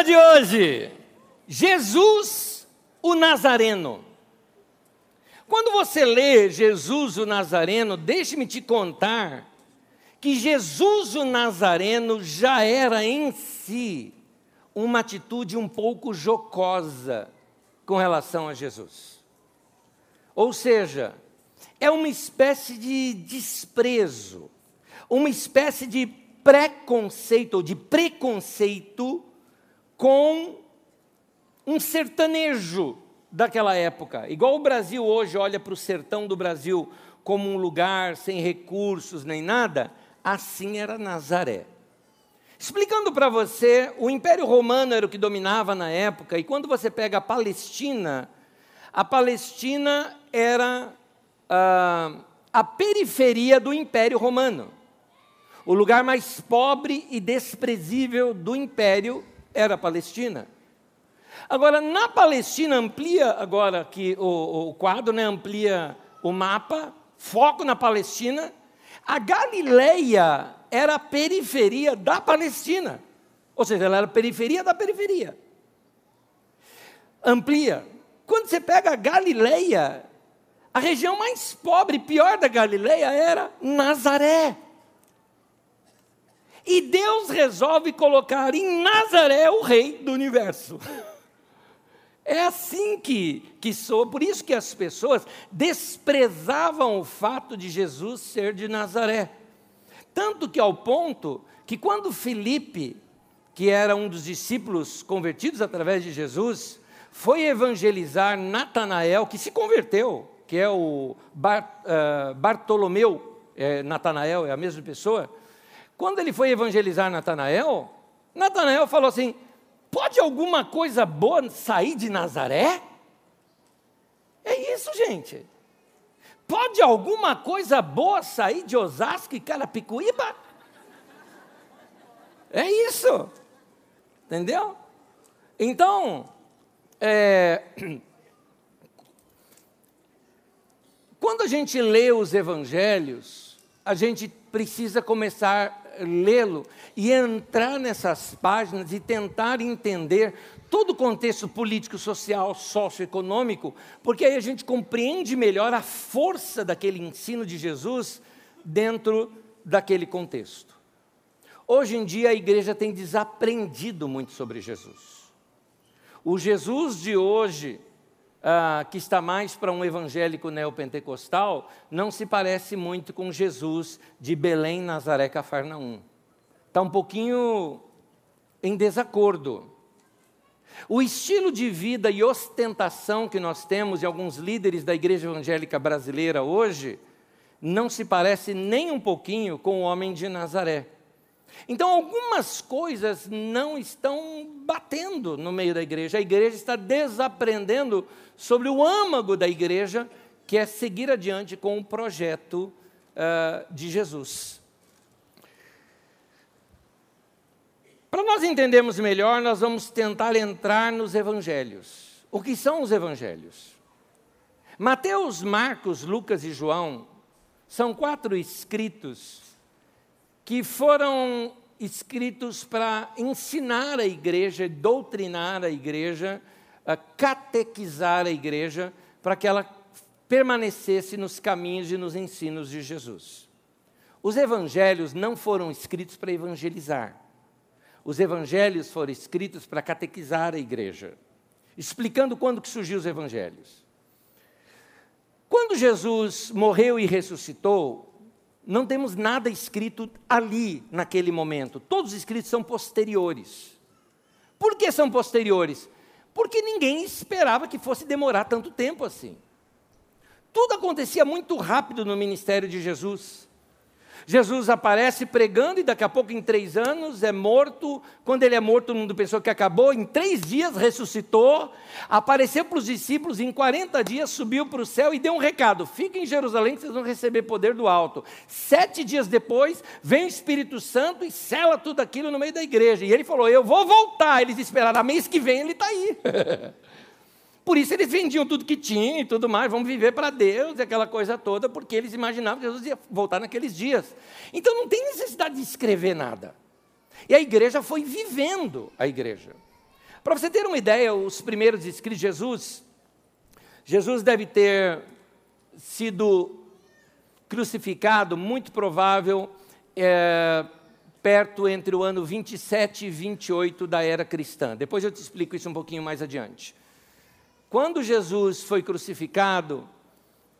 tema de hoje: Jesus, o Nazareno. Quando você lê Jesus o Nazareno, deixe-me te contar que Jesus o Nazareno já era em si uma atitude um pouco jocosa com relação a Jesus. Ou seja, é uma espécie de desprezo, uma espécie de preconceito ou de preconceito com um sertanejo daquela época. Igual o Brasil hoje olha para o sertão do Brasil como um lugar sem recursos nem nada, assim era Nazaré. Explicando para você, o Império Romano era o que dominava na época, e quando você pega a Palestina, a Palestina era ah, a periferia do Império Romano. O lugar mais pobre e desprezível do Império era a Palestina. Agora, na Palestina, amplia agora que o, o quadro, né, amplia o mapa, foco na Palestina. A Galileia era a periferia da Palestina. Ou seja, ela era a periferia da periferia. Amplia. Quando você pega a Galileia, a região mais pobre, pior da Galileia era Nazaré. E Deus resolve colocar em Nazaré o rei do universo. É assim que, que sou, por isso que as pessoas desprezavam o fato de Jesus ser de Nazaré. Tanto que ao ponto que quando Felipe, que era um dos discípulos convertidos através de Jesus, foi evangelizar Natanael, que se converteu, que é o Bar, uh, Bartolomeu, é, Natanael é a mesma pessoa. Quando ele foi evangelizar Natanael, Natanael falou assim: Pode alguma coisa boa sair de Nazaré? É isso, gente. Pode alguma coisa boa sair de Osasco e Carapicuíba? É isso. Entendeu? Então, é, quando a gente lê os evangelhos, a gente precisa começar lê-lo e entrar nessas páginas e tentar entender todo o contexto político, social, socioeconômico, porque aí a gente compreende melhor a força daquele ensino de Jesus dentro daquele contexto. Hoje em dia a igreja tem desaprendido muito sobre Jesus. O Jesus de hoje, ah, que está mais para um evangélico neopentecostal, não se parece muito com Jesus de Belém, Nazaré, Cafarnaum. Está um pouquinho em desacordo. O estilo de vida e ostentação que nós temos em alguns líderes da igreja evangélica brasileira hoje não se parece nem um pouquinho com o homem de Nazaré. Então, algumas coisas não estão batendo no meio da igreja. A igreja está desaprendendo sobre o âmago da igreja, que é seguir adiante com o projeto uh, de Jesus. Para nós entendermos melhor, nós vamos tentar entrar nos evangelhos. O que são os evangelhos? Mateus, Marcos, Lucas e João são quatro escritos que foram escritos para ensinar a igreja, doutrinar a igreja, catequizar a igreja, para que ela permanecesse nos caminhos e nos ensinos de Jesus. Os evangelhos não foram escritos para evangelizar. Os evangelhos foram escritos para catequizar a igreja, explicando quando que surgiu os evangelhos. Quando Jesus morreu e ressuscitou, não temos nada escrito ali, naquele momento. Todos os escritos são posteriores. Por que são posteriores? Porque ninguém esperava que fosse demorar tanto tempo assim. Tudo acontecia muito rápido no ministério de Jesus. Jesus aparece pregando e daqui a pouco, em três anos, é morto. Quando ele é morto, todo mundo pensou que acabou. Em três dias ressuscitou, apareceu para os discípulos, em 40 dias subiu para o céu e deu um recado: fiquem em Jerusalém que vocês vão receber poder do alto. Sete dias depois, vem o Espírito Santo e sela tudo aquilo no meio da igreja. E ele falou: Eu vou voltar. Eles esperaram, mês que vem ele está aí. Por isso eles vendiam tudo que tinham e tudo mais, vamos viver para Deus aquela coisa toda, porque eles imaginavam que Jesus ia voltar naqueles dias. Então não tem necessidade de escrever nada. E a igreja foi vivendo a igreja. Para você ter uma ideia, os primeiros escritos de Jesus, Jesus deve ter sido crucificado, muito provável, é, perto entre o ano 27 e 28 da era cristã. Depois eu te explico isso um pouquinho mais adiante. Quando Jesus foi crucificado,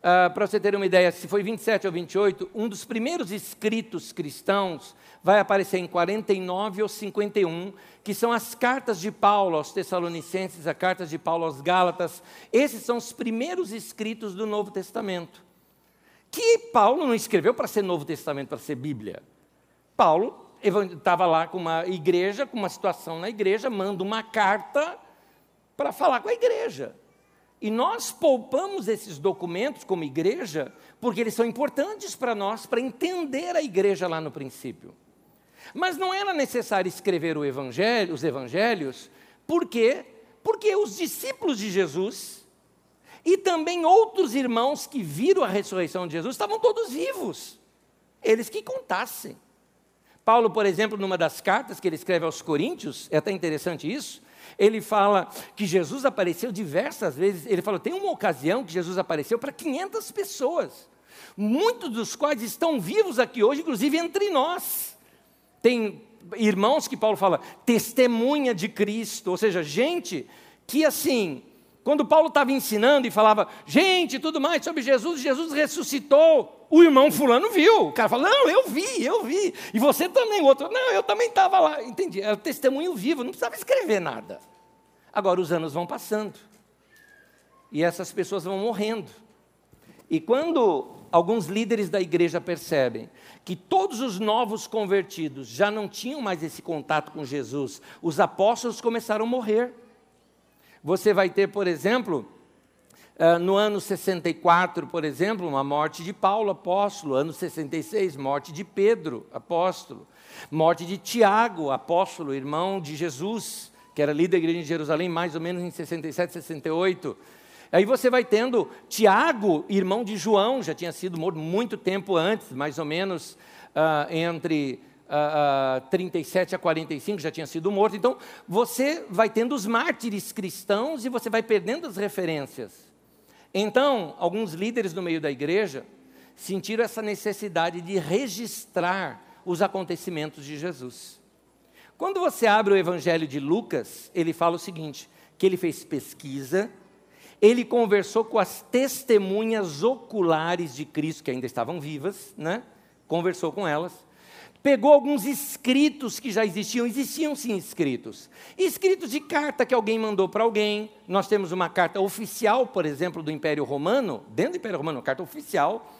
Uh, para você ter uma ideia, se foi 27 ou 28, um dos primeiros escritos cristãos vai aparecer em 49 ou 51, que são as cartas de Paulo aos Tessalonicenses, as cartas de Paulo aos Gálatas. Esses são os primeiros escritos do Novo Testamento. Que Paulo não escreveu para ser Novo Testamento, para ser Bíblia. Paulo estava lá com uma igreja, com uma situação na igreja, manda uma carta para falar com a igreja. E nós poupamos esses documentos como igreja, porque eles são importantes para nós, para entender a igreja lá no princípio. Mas não era necessário escrever evangelho, os evangelhos, por quê? Porque os discípulos de Jesus e também outros irmãos que viram a ressurreição de Jesus estavam todos vivos. Eles que contassem. Paulo, por exemplo, numa das cartas que ele escreve aos Coríntios, é até interessante isso, ele fala que Jesus apareceu diversas vezes. Ele fala: tem uma ocasião que Jesus apareceu para 500 pessoas, muitos dos quais estão vivos aqui hoje, inclusive entre nós. Tem irmãos que Paulo fala, testemunha de Cristo, ou seja, gente que assim, quando Paulo estava ensinando e falava, gente, tudo mais sobre Jesus, Jesus ressuscitou. O irmão fulano viu. O cara fala, não, eu vi, eu vi. E você também, o outro, não, eu também estava lá. Entendi. É o testemunho vivo, não precisava escrever nada. Agora os anos vão passando. E essas pessoas vão morrendo. E quando alguns líderes da igreja percebem que todos os novos convertidos já não tinham mais esse contato com Jesus, os apóstolos começaram a morrer. Você vai ter, por exemplo, uh, no ano 64, por exemplo, uma morte de Paulo, apóstolo. Ano 66, morte de Pedro, apóstolo. Morte de Tiago, apóstolo, irmão de Jesus, que era líder da igreja de Jerusalém, mais ou menos em 67, 68. Aí você vai tendo Tiago, irmão de João, já tinha sido morto muito tempo antes, mais ou menos uh, entre uh, uh, 37 a 45 já tinha sido morto. Então, você vai tendo os mártires cristãos e você vai perdendo as referências. Então, alguns líderes no meio da igreja sentiram essa necessidade de registrar os acontecimentos de Jesus. Quando você abre o Evangelho de Lucas, ele fala o seguinte: que ele fez pesquisa, ele conversou com as testemunhas oculares de Cristo, que ainda estavam vivas, né? conversou com elas, pegou alguns escritos que já existiam, existiam sim escritos. Escritos de carta que alguém mandou para alguém. Nós temos uma carta oficial, por exemplo, do Império Romano, dentro do Império Romano, uma carta oficial,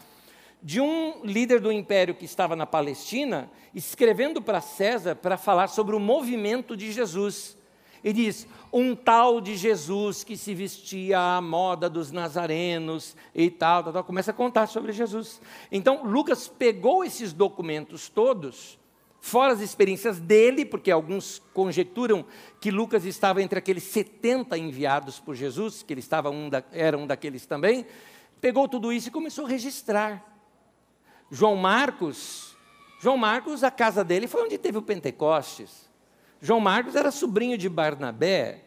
de um líder do império que estava na Palestina, escrevendo para César para falar sobre o movimento de Jesus. E diz: um tal de Jesus que se vestia à moda dos nazarenos e tal, tal, tal, começa a contar sobre Jesus. Então, Lucas pegou esses documentos todos, fora as experiências dele, porque alguns conjecturam que Lucas estava entre aqueles 70 enviados por Jesus, que ele estava um da, era um daqueles também, pegou tudo isso e começou a registrar. João Marcos, João Marcos, a casa dele foi onde teve o Pentecostes. João Marcos era sobrinho de Barnabé.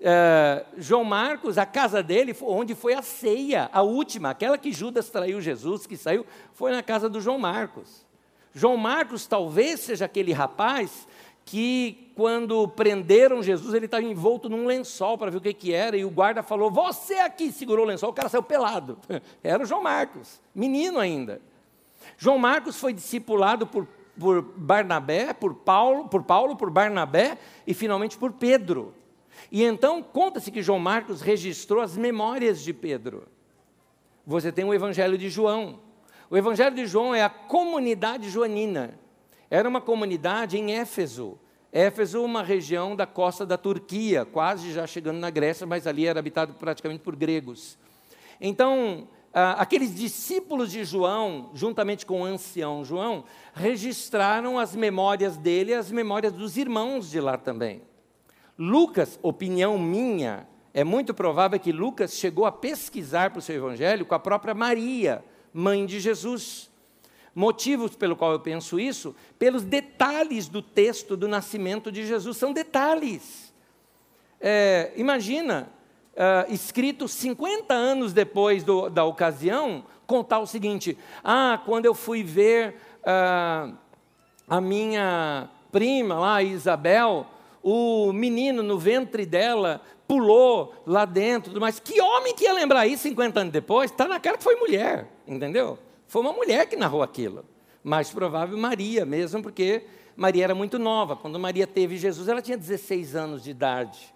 Uh, João Marcos, a casa dele, onde foi a ceia, a última, aquela que Judas traiu Jesus, que saiu, foi na casa do João Marcos. João Marcos talvez seja aquele rapaz que, quando prenderam Jesus, ele estava envolto num lençol para ver o que, que era, e o guarda falou: Você aqui segurou o lençol, o cara saiu pelado. Era o João Marcos, menino ainda. João Marcos foi discipulado por por Barnabé, por Paulo, por Paulo, por Barnabé e finalmente por Pedro. E então conta-se que João Marcos registrou as memórias de Pedro. Você tem o Evangelho de João. O Evangelho de João é a comunidade joanina. Era uma comunidade em Éfeso. Éfeso, uma região da costa da Turquia, quase já chegando na Grécia, mas ali era habitado praticamente por gregos. Então, aqueles discípulos de João, juntamente com o ancião João, registraram as memórias dele e as memórias dos irmãos de lá também. Lucas, opinião minha, é muito provável que Lucas chegou a pesquisar para o seu evangelho com a própria Maria, mãe de Jesus. Motivos pelo qual eu penso isso? Pelos detalhes do texto do nascimento de Jesus, são detalhes. é, imagina, uh, escrito 50 anos depois do, da ocasião, contar o seguinte: ah, quando eu fui ver uh, a minha prima lá, Isabel, o menino no ventre dela pulou lá dentro, mas que homem que ia lembrar isso 50 anos depois? Está na cara que foi mulher, entendeu? Foi uma mulher que narrou aquilo. Mais provável Maria mesmo, porque Maria era muito nova. Quando Maria teve Jesus, ela tinha 16 anos de idade.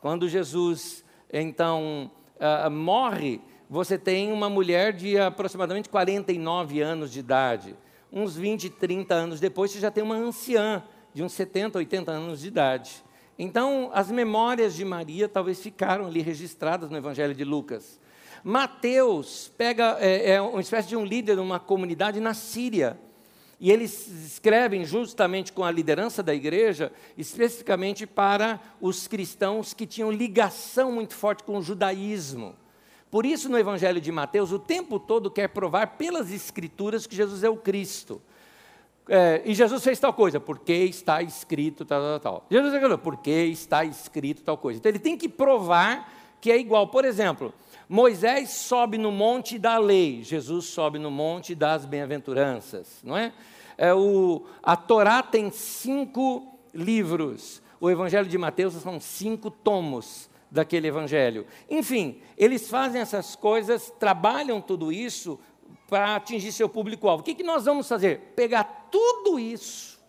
Quando Jesus, então, uh, morre, você tem uma mulher de aproximadamente 49 anos de idade. Uns 20, 30 anos depois, você já tem uma anciã de uns 70, 80 anos de idade. Então, as memórias de Maria talvez ficaram ali registradas no Evangelho de Lucas. Mateus pega, é, é uma espécie de um líder de uma comunidade na Síria. E eles escrevem justamente com a liderança da igreja, especificamente para os cristãos que tinham ligação muito forte com o judaísmo. Por isso, no Evangelho de Mateus, o tempo todo quer provar pelas Escrituras que Jesus é o Cristo. É, e Jesus fez tal coisa, porque está escrito tal, tal, tal. Jesus falou, porque está escrito tal coisa. Então ele tem que provar que é igual. Por exemplo, Moisés sobe no monte da lei, Jesus sobe no monte das bem-aventuranças, não é? é o, a Torá tem cinco livros, o Evangelho de Mateus são cinco tomos daquele Evangelho. Enfim, eles fazem essas coisas, trabalham tudo isso para atingir seu público-alvo. O que, que nós vamos fazer? Pegar tudo isso,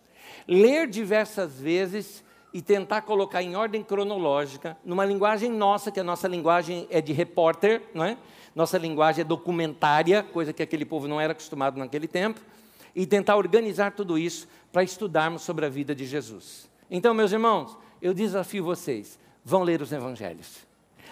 ler diversas vezes e tentar colocar em ordem cronológica, numa linguagem nossa, que a nossa linguagem é de repórter, não é? Nossa linguagem é documentária, coisa que aquele povo não era acostumado naquele tempo, e tentar organizar tudo isso para estudarmos sobre a vida de Jesus. Então, meus irmãos, eu desafio vocês, vão ler os evangelhos.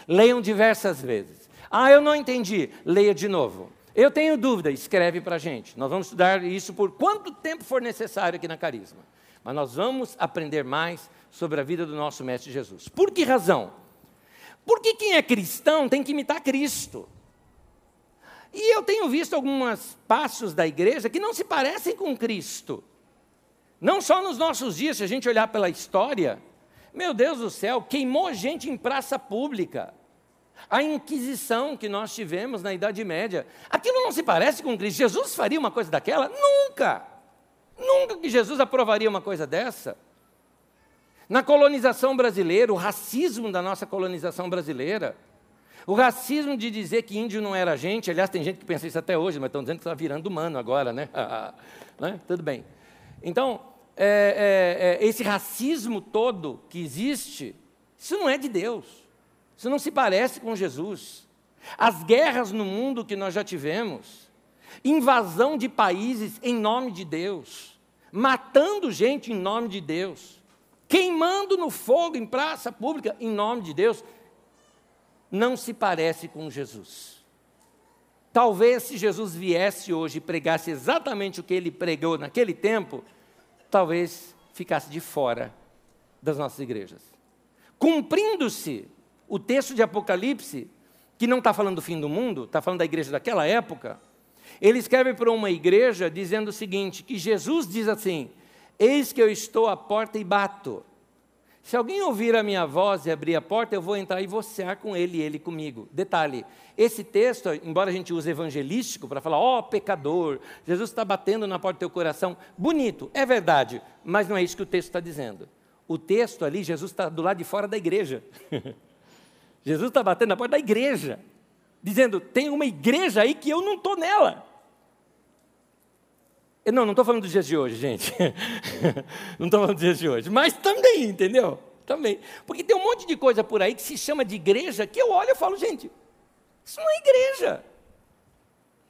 Leiam diversas vezes. Ah, eu não entendi. Leia de novo. Eu tenho dúvida, escreve para a gente. Nós vamos estudar isso por quanto tempo for necessário aqui na Carisma. Mas nós vamos aprender mais sobre a vida do nosso Mestre Jesus. Por que razão? Porque quem é cristão tem que imitar Cristo. E eu tenho visto alguns passos da igreja que não se parecem com Cristo. Não só nos nossos dias, se a gente olhar pela história, meu Deus do céu, queimou gente em praça pública. A Inquisição que nós tivemos na Idade Média, aquilo não se parece com Cristo. Jesus faria uma coisa daquela? Nunca! Nunca que Jesus aprovaria uma coisa dessa. Na colonização brasileira, o racismo da nossa colonização brasileira, o racismo de dizer que índio não era gente, aliás, tem gente que pensa isso até hoje, mas estão dizendo que está virando humano agora, né? né? Tudo bem. Então, é, é, é, esse racismo todo que existe, isso não é de Deus. Isso não se parece com Jesus. As guerras no mundo que nós já tivemos, invasão de países em nome de Deus, matando gente em nome de Deus, queimando no fogo em praça pública em nome de Deus, não se parece com Jesus. Talvez se Jesus viesse hoje e pregasse exatamente o que ele pregou naquele tempo, talvez ficasse de fora das nossas igrejas. Cumprindo-se o texto de Apocalipse, que não está falando do fim do mundo, está falando da igreja daquela época, ele escreve para uma igreja dizendo o seguinte: que Jesus diz assim: Eis que eu estou à porta e bato. Se alguém ouvir a minha voz e abrir a porta, eu vou entrar e vou cear com ele e ele comigo. Detalhe: esse texto, embora a gente use evangelístico para falar, ó oh, pecador, Jesus está batendo na porta do teu coração, bonito, é verdade, mas não é isso que o texto está dizendo. O texto ali, Jesus está do lado de fora da igreja. Jesus está batendo na porta da igreja, dizendo: tem uma igreja aí que eu não estou nela. Não, não estou falando dos dias de hoje, gente. não estou falando dos dias de hoje. Mas também, entendeu? Também. Porque tem um monte de coisa por aí que se chama de igreja que eu olho e falo, gente, isso não é igreja.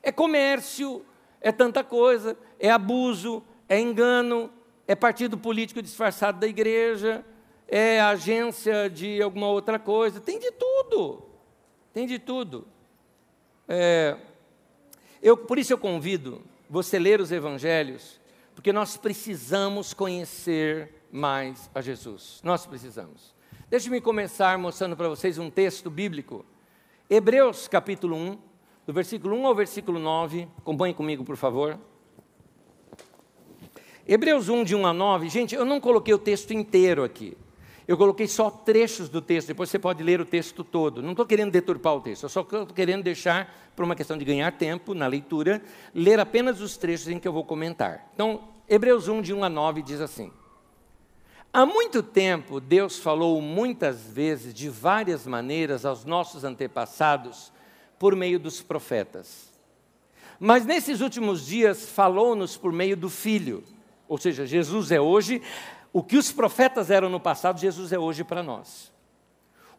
É comércio, é tanta coisa, é abuso, é engano, é partido político disfarçado da igreja, é agência de alguma outra coisa, tem de tudo, tem de tudo. É, eu, por isso eu convido você ler os evangelhos, porque nós precisamos conhecer mais a Jesus, nós precisamos. Deixe-me começar mostrando para vocês um texto bíblico, Hebreus capítulo 1, do versículo 1 ao versículo 9, acompanhe comigo, por favor. Hebreus 1, de 1 a 9, gente, eu não coloquei o texto inteiro aqui. Eu coloquei só trechos do texto, depois você pode ler o texto todo. Não estou querendo deturpar o texto, eu só estou querendo deixar, por uma questão de ganhar tempo na leitura, ler apenas os trechos em que eu vou comentar. Então, Hebreus 1, de 1 a 9, diz assim: Há muito tempo, Deus falou muitas vezes, de várias maneiras, aos nossos antepassados, por meio dos profetas. Mas nesses últimos dias, falou-nos por meio do Filho, ou seja, Jesus é hoje o que os profetas eram no passado, Jesus é hoje para nós.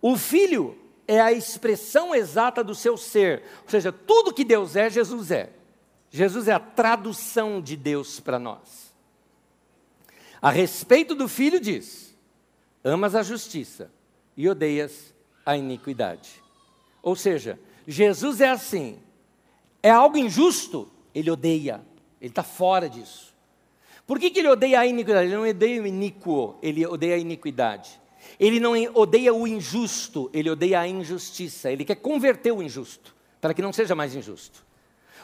O Filho é a expressão exata do seu ser, ou seja, tudo que Deus é, Jesus é. Jesus é a tradução de Deus para nós. A respeito do Filho, diz: Amas a justiça e odeias a iniquidade. Ou seja, Jesus é assim. É algo injusto, ele odeia, ele está fora disso. Por que, que ele odeia a iniquidade? Ele não odeia o iníquo, ele odeia a iniquidade. Ele não odeia o injusto, ele odeia a injustiça. Ele quer converter o injusto, para que não seja mais injusto.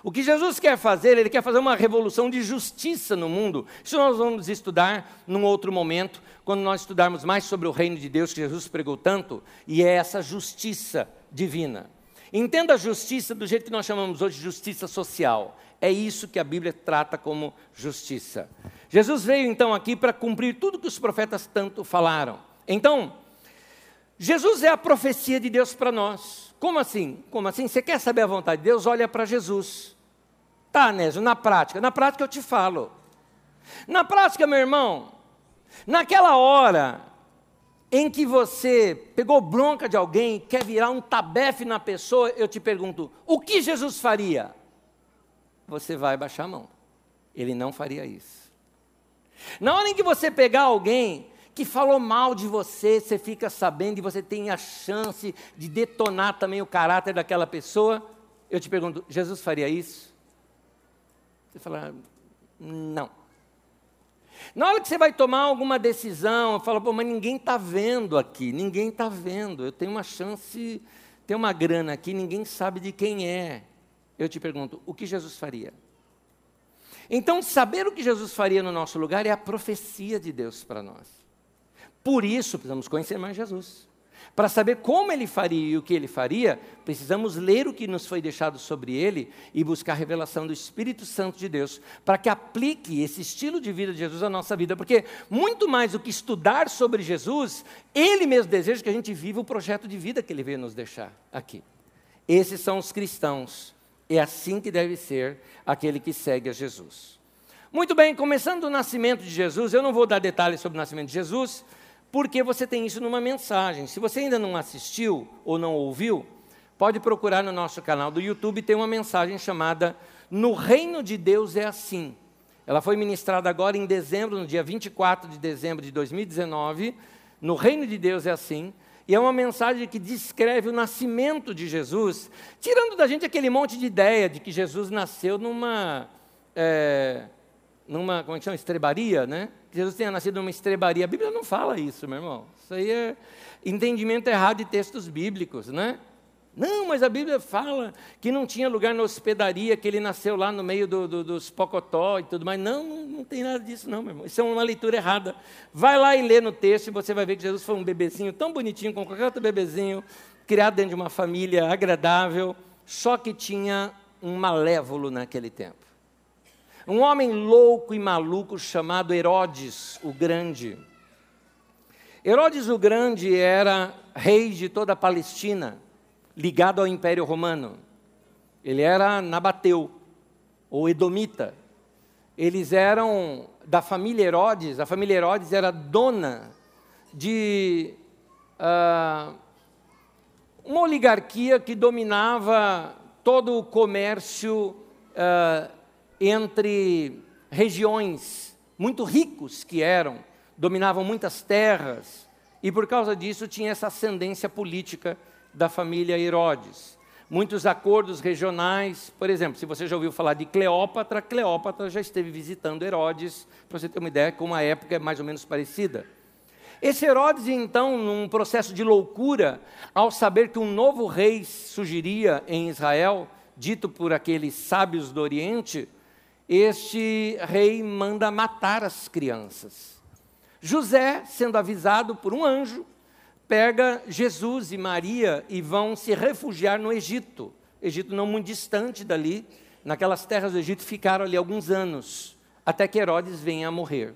O que Jesus quer fazer, ele quer fazer uma revolução de justiça no mundo. Isso nós vamos estudar num outro momento, quando nós estudarmos mais sobre o reino de Deus que Jesus pregou tanto, e é essa justiça divina. Entenda a justiça do jeito que nós chamamos hoje de justiça social. É isso que a Bíblia trata como justiça. Jesus veio então aqui para cumprir tudo que os profetas tanto falaram. Então, Jesus é a profecia de Deus para nós. Como assim? Como assim? Você quer saber a vontade de Deus? Olha para Jesus. Tá, Nésio, na prática. Na prática eu te falo. Na prática, meu irmão, naquela hora em que você pegou bronca de alguém, quer virar um tabefe na pessoa, eu te pergunto: o que Jesus faria? Você vai baixar a mão. Ele não faria isso. Na hora em que você pegar alguém que falou mal de você, você fica sabendo e você tem a chance de detonar também o caráter daquela pessoa, eu te pergunto, Jesus faria isso? Você fala, não. Na hora que você vai tomar alguma decisão, fala, pô, mas ninguém está vendo aqui, ninguém está vendo, eu tenho uma chance, tem uma grana aqui, ninguém sabe de quem é eu te pergunto, o que Jesus faria? Então, saber o que Jesus faria no nosso lugar é a profecia de Deus para nós. Por isso, precisamos conhecer mais Jesus. Para saber como ele faria e o que ele faria, precisamos ler o que nos foi deixado sobre ele e buscar a revelação do Espírito Santo de Deus, para que aplique esse estilo de vida de Jesus à nossa vida. Porque, muito mais do que estudar sobre Jesus, ele mesmo deseja que a gente viva o projeto de vida que ele veio nos deixar aqui. Esses são os cristãos é assim que deve ser aquele que segue a Jesus. Muito bem, começando o nascimento de Jesus, eu não vou dar detalhes sobre o nascimento de Jesus, porque você tem isso numa mensagem. Se você ainda não assistiu ou não ouviu, pode procurar no nosso canal do YouTube, tem uma mensagem chamada No Reino de Deus é Assim. Ela foi ministrada agora em dezembro, no dia 24 de dezembro de 2019. No Reino de Deus é Assim. E é uma mensagem que descreve o nascimento de Jesus, tirando da gente aquele monte de ideia de que Jesus nasceu numa. É, numa, como é que chama? Estrebaria, né? Que Jesus tenha nascido numa estrebaria. A Bíblia não fala isso, meu irmão. Isso aí é entendimento errado de textos bíblicos, né? Não, mas a Bíblia fala que não tinha lugar na hospedaria, que ele nasceu lá no meio do, do, dos pocotó e tudo mais. Não, não, não, tem nada disso, não, meu irmão. Isso é uma leitura errada. Vai lá e lê no texto e você vai ver que Jesus foi um bebezinho tão bonitinho como qualquer outro bebezinho, criado dentro de uma família agradável, só que tinha um malévolo naquele tempo. Um homem louco e maluco chamado Herodes o Grande. Herodes o Grande era rei de toda a Palestina ligado ao Império Romano. Ele era nabateu, ou edomita. Eles eram da família Herodes, a família Herodes era dona de uh, uma oligarquia que dominava todo o comércio uh, entre regiões muito ricos que eram, dominavam muitas terras, e por causa disso tinha essa ascendência política da família Herodes. Muitos acordos regionais, por exemplo, se você já ouviu falar de Cleópatra, Cleópatra já esteve visitando Herodes, para você ter uma ideia como a época é mais ou menos parecida. Esse Herodes, então, num processo de loucura, ao saber que um novo rei surgiria em Israel, dito por aqueles sábios do Oriente, este rei manda matar as crianças. José, sendo avisado por um anjo, pega Jesus e Maria e vão se refugiar no Egito. Egito não muito distante dali, naquelas terras do Egito ficaram ali alguns anos, até que Herodes venha a morrer.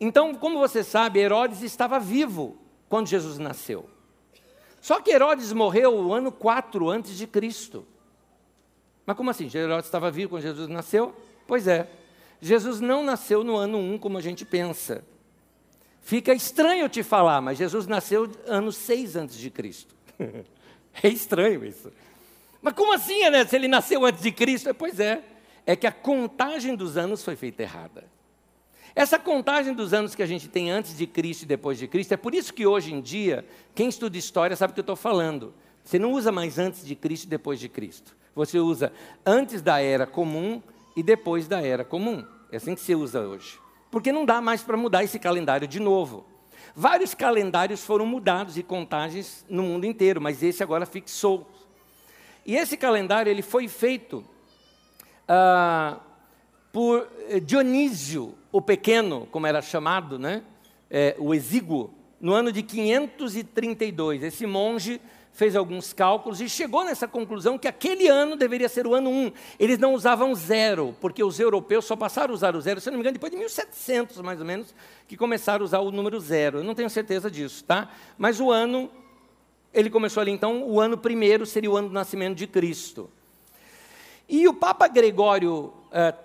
Então, como você sabe, Herodes estava vivo quando Jesus nasceu. Só que Herodes morreu o ano 4 antes de Cristo. Mas como assim? Herodes estava vivo quando Jesus nasceu? Pois é. Jesus não nasceu no ano 1 como a gente pensa. Fica estranho te falar, mas Jesus nasceu ano 6 antes de Cristo. é estranho isso. Mas como assim, né? Se ele nasceu antes de Cristo? Pois é. É que a contagem dos anos foi feita errada. Essa contagem dos anos que a gente tem antes de Cristo e depois de Cristo, é por isso que hoje em dia, quem estuda história sabe o que eu estou falando. Você não usa mais antes de Cristo e depois de Cristo. Você usa antes da era comum e depois da era comum. É assim que se usa hoje. Porque não dá mais para mudar esse calendário de novo. Vários calendários foram mudados e contagens no mundo inteiro, mas esse agora fixou. E esse calendário ele foi feito ah, por Dionísio, o pequeno, como era chamado, né? É, o exíguo, no ano de 532. Esse monge fez alguns cálculos e chegou nessa conclusão que aquele ano deveria ser o ano 1. Eles não usavam zero, porque os europeus só passaram a usar o zero, se não me engano, depois de 1700, mais ou menos, que começaram a usar o número zero. Eu não tenho certeza disso, tá? Mas o ano, ele começou ali, então, o ano primeiro seria o ano do nascimento de Cristo. E o Papa Gregório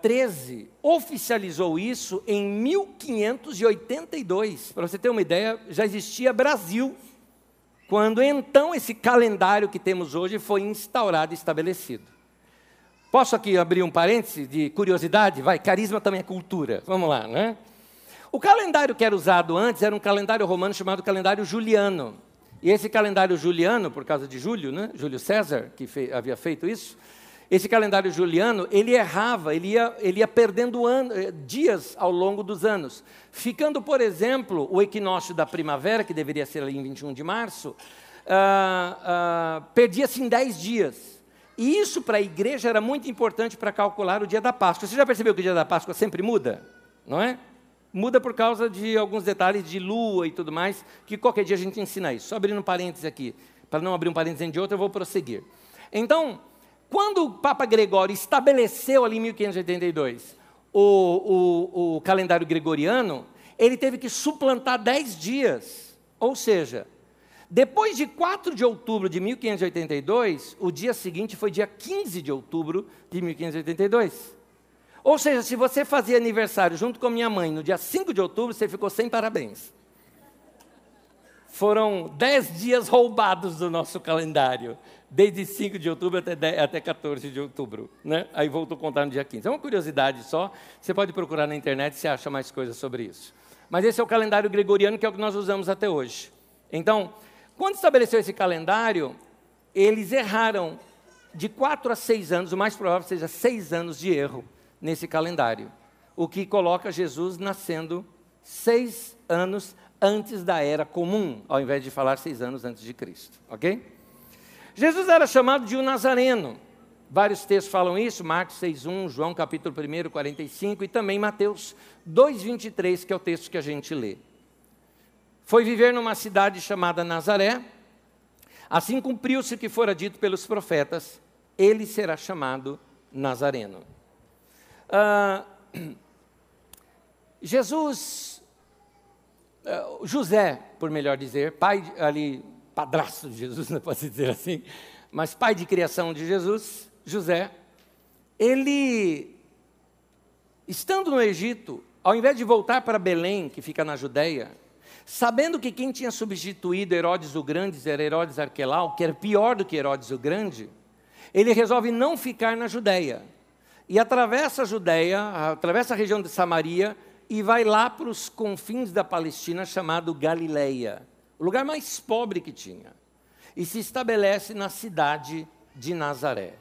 XIII uh, oficializou isso em 1582. Para você ter uma ideia, já existia Brasil, quando então esse calendário que temos hoje foi instaurado e estabelecido. Posso aqui abrir um parêntese de curiosidade? Vai, carisma também é cultura. Vamos lá, né? O calendário que era usado antes era um calendário romano chamado calendário juliano. E esse calendário juliano, por causa de Júlio, né? Júlio César, que havia feito isso, esse calendário juliano, ele errava, ele ia, ele ia perdendo eh, dias ao longo dos anos. Ficando, por exemplo, o equinócio da primavera, que deveria ser ali em 21 de março, ah, ah, perdia-se em 10 dias. E isso para a igreja era muito importante para calcular o dia da Páscoa. Você já percebeu que o dia da Páscoa sempre muda? Não é? Muda por causa de alguns detalhes de lua e tudo mais, que qualquer dia a gente ensina isso. Só abrindo um parênteses aqui, para não abrir um parênteses de outro, eu vou prosseguir. Então, quando o Papa Gregório estabeleceu ali em 1582 o, o, o calendário gregoriano, ele teve que suplantar 10 dias. Ou seja, depois de 4 de outubro de 1582, o dia seguinte foi dia 15 de outubro de 1582. Ou seja, se você fazia aniversário junto com minha mãe no dia 5 de outubro, você ficou sem parabéns. Foram 10 dias roubados do nosso calendário desde 5 de outubro até, 10, até 14 de outubro. Né? Aí voltou a contar no dia 15. É uma curiosidade só, você pode procurar na internet se acha mais coisas sobre isso. Mas esse é o calendário gregoriano que é o que nós usamos até hoje. Então, quando estabeleceu esse calendário, eles erraram de 4 a 6 anos, o mais provável seja 6 anos de erro nesse calendário. O que coloca Jesus nascendo seis anos antes da era comum, ao invés de falar seis anos antes de Cristo. Ok? Jesus era chamado de um nazareno. Vários textos falam isso, Marcos 6:1, João capítulo 1, 45 e também Mateus 2:23, que é o texto que a gente lê. Foi viver numa cidade chamada Nazaré. Assim cumpriu-se o que fora dito pelos profetas, ele será chamado Nazareno. Ah, Jesus, José, por melhor dizer, pai ali padrasto de Jesus, não pode dizer assim, mas pai de criação de Jesus, José, ele, estando no Egito, ao invés de voltar para Belém, que fica na Judéia, sabendo que quem tinha substituído Herodes o Grande era Herodes Arquelau, que era pior do que Herodes o Grande, ele resolve não ficar na Judéia. E atravessa a Judéia, atravessa a região de Samaria e vai lá para os confins da Palestina, chamado Galileia o lugar mais pobre que tinha, e se estabelece na cidade de Nazaré.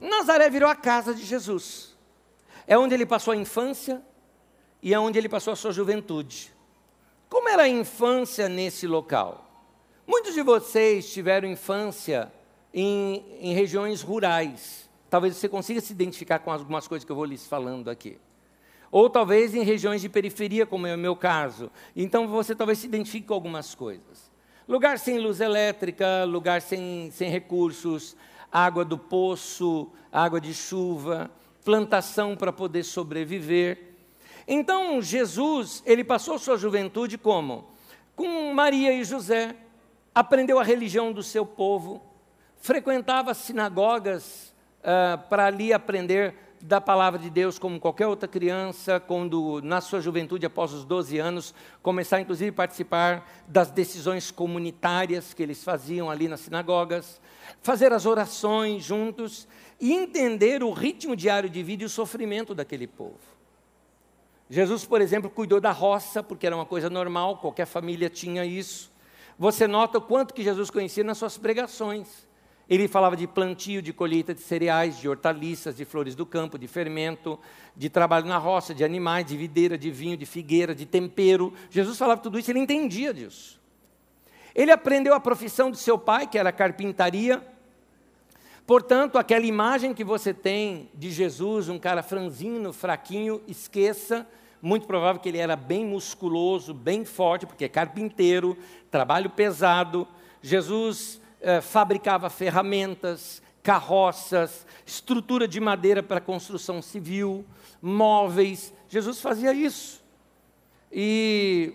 Nazaré virou a casa de Jesus. É onde ele passou a infância e é onde ele passou a sua juventude. Como era a infância nesse local? Muitos de vocês tiveram infância em, em regiões rurais. Talvez você consiga se identificar com algumas coisas que eu vou lhes falando aqui. Ou talvez em regiões de periferia, como é o meu caso. Então você talvez se identifique com algumas coisas. Lugar sem luz elétrica, lugar sem, sem recursos, água do poço, água de chuva, plantação para poder sobreviver. Então Jesus, ele passou sua juventude como? Com Maria e José, aprendeu a religião do seu povo, frequentava sinagogas uh, para ali aprender da palavra de Deus como qualquer outra criança, quando na sua juventude, após os 12 anos, começar inclusive a participar das decisões comunitárias que eles faziam ali nas sinagogas, fazer as orações juntos e entender o ritmo diário de vida e o sofrimento daquele povo. Jesus, por exemplo, cuidou da roça, porque era uma coisa normal, qualquer família tinha isso. Você nota o quanto que Jesus conhecia nas suas pregações. Ele falava de plantio, de colheita de cereais, de hortaliças, de flores do campo, de fermento, de trabalho na roça, de animais, de videira, de vinho, de figueira, de tempero. Jesus falava tudo isso, ele entendia disso. Ele aprendeu a profissão de seu pai, que era carpintaria, Portanto, aquela imagem que você tem de Jesus, um cara franzino, fraquinho, esqueça. Muito provável que ele era bem musculoso, bem forte, porque é carpinteiro, trabalho pesado. Jesus eh, fabricava ferramentas, carroças, estrutura de madeira para construção civil, móveis. Jesus fazia isso. E,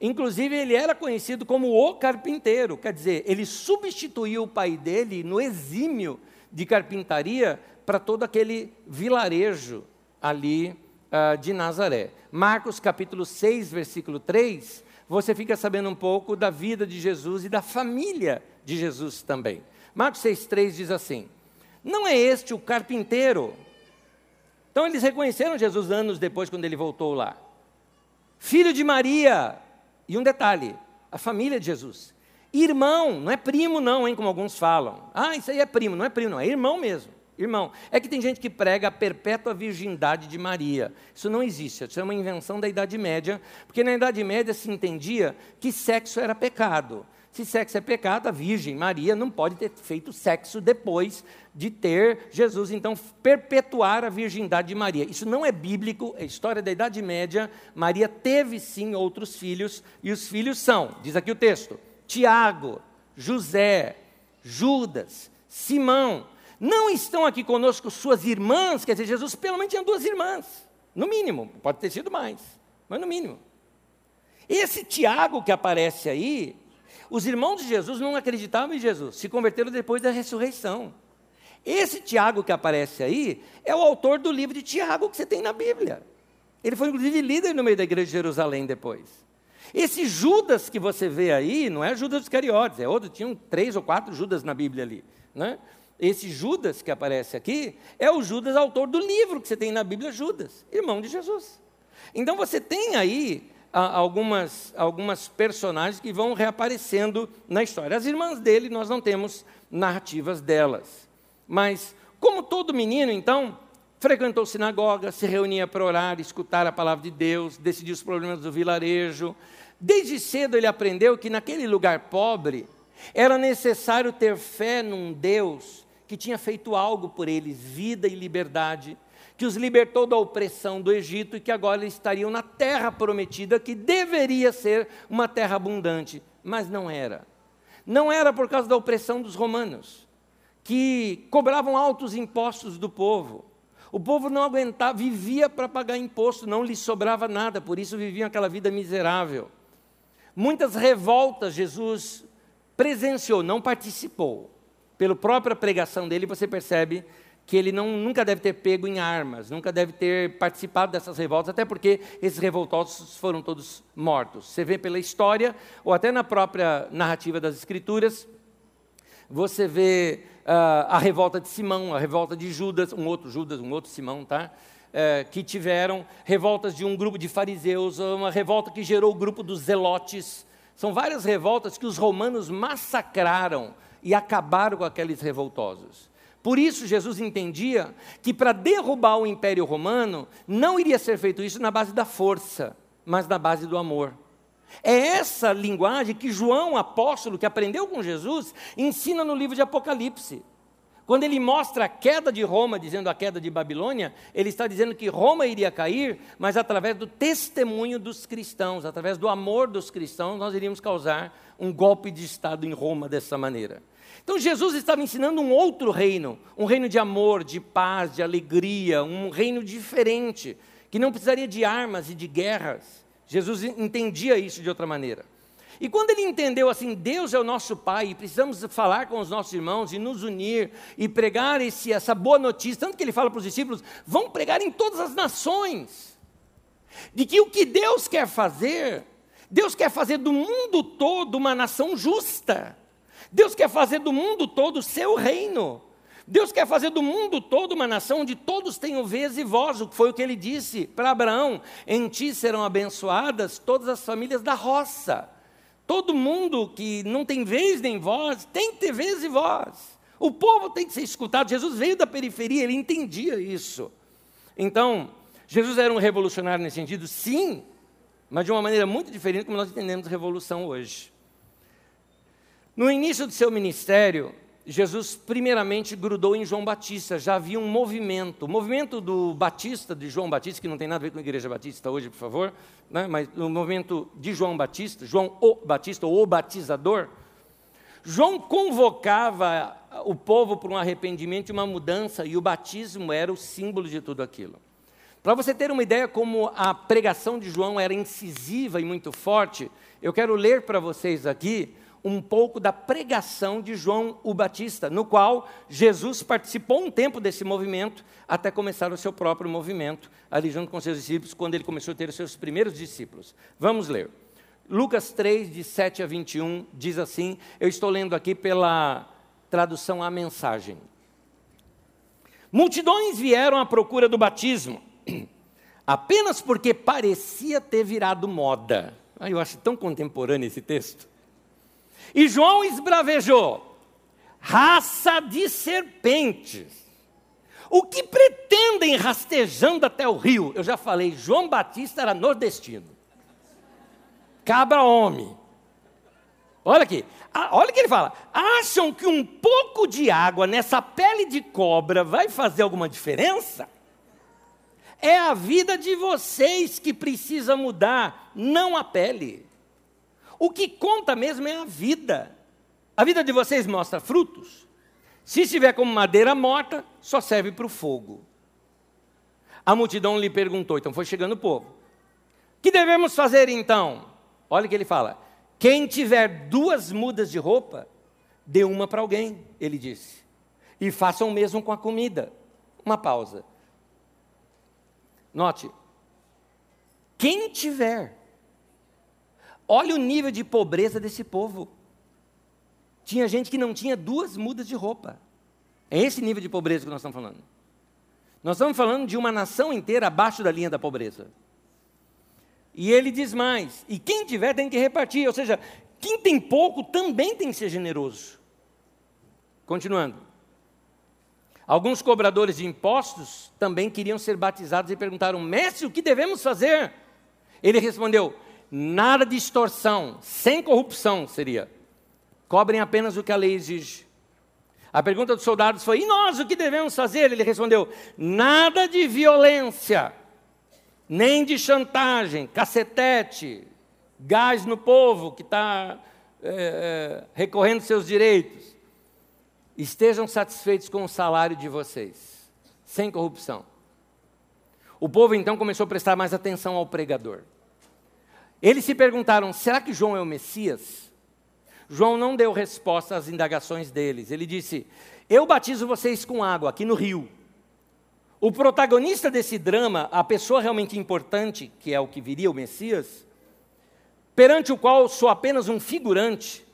inclusive, ele era conhecido como o carpinteiro, quer dizer, ele substituiu o pai dele no exímio de carpintaria para todo aquele vilarejo ali uh, de Nazaré. Marcos capítulo 6, versículo 3, você fica sabendo um pouco da vida de Jesus e da família de Jesus também. Marcos 6,3 diz assim: Não é este o carpinteiro? Então eles reconheceram Jesus anos depois, quando ele voltou lá. Filho de Maria. E um detalhe: a família de Jesus. Irmão, não é primo, não, hein, como alguns falam. Ah, isso aí é primo, não é primo, não, é irmão mesmo. Irmão, é que tem gente que prega a perpétua virgindade de Maria. Isso não existe, isso é uma invenção da Idade Média, porque na Idade Média se entendia que sexo era pecado. Se sexo é pecado, a Virgem Maria não pode ter feito sexo depois de ter Jesus, então perpetuar a virgindade de Maria. Isso não é bíblico, é história da Idade Média. Maria teve sim outros filhos, e os filhos são, diz aqui o texto, Tiago, José, Judas, Simão, não estão aqui conosco suas irmãs, quer dizer, Jesus pelo menos tinha duas irmãs, no mínimo, pode ter sido mais, mas no mínimo. Esse Tiago que aparece aí, os irmãos de Jesus não acreditavam em Jesus, se converteram depois da ressurreição. Esse Tiago que aparece aí é o autor do livro de Tiago que você tem na Bíblia. Ele foi inclusive líder no meio da igreja de Jerusalém depois. Esse Judas que você vê aí, não é Judas Iscariotes, é outro, tinham três ou quatro Judas na Bíblia ali. Né? Esse Judas que aparece aqui é o Judas, autor do livro que você tem na Bíblia, Judas, irmão de Jesus. Então você tem aí algumas, algumas personagens que vão reaparecendo na história. As irmãs dele, nós não temos narrativas delas. Mas, como todo menino, então, frequentou sinagoga, se reunia para orar, escutar a palavra de Deus, decidir os problemas do vilarejo, Desde cedo ele aprendeu que naquele lugar pobre era necessário ter fé num Deus que tinha feito algo por eles, vida e liberdade, que os libertou da opressão do Egito e que agora eles estariam na terra prometida, que deveria ser uma terra abundante, mas não era. Não era por causa da opressão dos romanos, que cobravam altos impostos do povo. O povo não aguentava, vivia para pagar imposto, não lhe sobrava nada, por isso viviam aquela vida miserável. Muitas revoltas Jesus presenciou, não participou. Pela própria pregação dele, você percebe que ele não, nunca deve ter pego em armas, nunca deve ter participado dessas revoltas, até porque esses revoltosos foram todos mortos. Você vê pela história, ou até na própria narrativa das Escrituras, você vê uh, a revolta de Simão, a revolta de Judas, um outro Judas, um outro Simão, tá? é, que tiveram revoltas de um grupo de fariseus, uma revolta que gerou o grupo dos zelotes. São várias revoltas que os romanos massacraram e acabaram com aqueles revoltosos. Por isso, Jesus entendia que para derrubar o Império Romano, não iria ser feito isso na base da força, mas na base do amor. É essa linguagem que João, apóstolo, que aprendeu com Jesus, ensina no livro de Apocalipse. Quando ele mostra a queda de Roma, dizendo a queda de Babilônia, ele está dizendo que Roma iria cair, mas através do testemunho dos cristãos, através do amor dos cristãos, nós iríamos causar um golpe de Estado em Roma dessa maneira. Então Jesus estava ensinando um outro reino, um reino de amor, de paz, de alegria, um reino diferente, que não precisaria de armas e de guerras. Jesus entendia isso de outra maneira. E quando ele entendeu assim, Deus é o nosso Pai, e precisamos falar com os nossos irmãos e nos unir e pregar esse, essa boa notícia, tanto que ele fala para os discípulos: vão pregar em todas as nações, de que o que Deus quer fazer, Deus quer fazer do mundo todo uma nação justa. Deus quer fazer do mundo todo o seu reino. Deus quer fazer do mundo todo uma nação onde todos tenham vez e voz, o que foi o que ele disse para Abraão: em ti serão abençoadas todas as famílias da roça. Todo mundo que não tem vez nem voz tem que ter vez e voz. O povo tem que ser escutado. Jesus veio da periferia, ele entendia isso. Então, Jesus era um revolucionário nesse sentido, sim, mas de uma maneira muito diferente como nós entendemos revolução hoje. No início do seu ministério, Jesus primeiramente grudou em João Batista, já havia um movimento, o movimento do Batista, de João Batista, que não tem nada a ver com a Igreja Batista hoje, por favor, né? mas o movimento de João Batista, João o Batista, ou o batizador, João convocava o povo para um arrependimento e uma mudança, e o batismo era o símbolo de tudo aquilo. Para você ter uma ideia como a pregação de João era incisiva e muito forte, eu quero ler para vocês aqui um pouco da pregação de João o Batista, no qual Jesus participou um tempo desse movimento até começar o seu próprio movimento, ali junto com seus discípulos, quando ele começou a ter os seus primeiros discípulos. Vamos ler. Lucas 3, de 7 a 21, diz assim: eu estou lendo aqui pela tradução à mensagem. Multidões vieram à procura do batismo, apenas porque parecia ter virado moda. Ah, eu acho tão contemporâneo esse texto. E João esbravejou: raça de serpentes. O que pretendem rastejando até o rio? Eu já falei, João Batista era nordestino. Cabra homem. Olha aqui, olha o que ele fala. Acham que um pouco de água nessa pele de cobra vai fazer alguma diferença? É a vida de vocês que precisa mudar, não a pele. O que conta mesmo é a vida. A vida de vocês mostra frutos. Se estiver como madeira morta, só serve para o fogo. A multidão lhe perguntou, então foi chegando o povo. Que devemos fazer então? Olha o que ele fala. Quem tiver duas mudas de roupa, dê uma para alguém, ele disse. E façam o mesmo com a comida. Uma pausa. Note, quem tiver Olha o nível de pobreza desse povo. Tinha gente que não tinha duas mudas de roupa. É esse nível de pobreza que nós estamos falando. Nós estamos falando de uma nação inteira abaixo da linha da pobreza. E ele diz mais: e quem tiver tem que repartir, ou seja, quem tem pouco também tem que ser generoso. Continuando. Alguns cobradores de impostos também queriam ser batizados e perguntaram: Mestre, o que devemos fazer? Ele respondeu: nada de extorsão, sem corrupção seria. Cobrem apenas o que a lei exige. A pergunta dos soldados foi: e nós o que devemos fazer? Ele respondeu: nada de violência, nem de chantagem, cacetete, gás no povo que está é, é, recorrendo seus direitos. Estejam satisfeitos com o salário de vocês, sem corrupção. O povo então começou a prestar mais atenção ao pregador. Eles se perguntaram: será que João é o Messias? João não deu resposta às indagações deles. Ele disse: Eu batizo vocês com água aqui no rio. O protagonista desse drama, a pessoa realmente importante, que é o que viria o Messias, perante o qual sou apenas um figurante,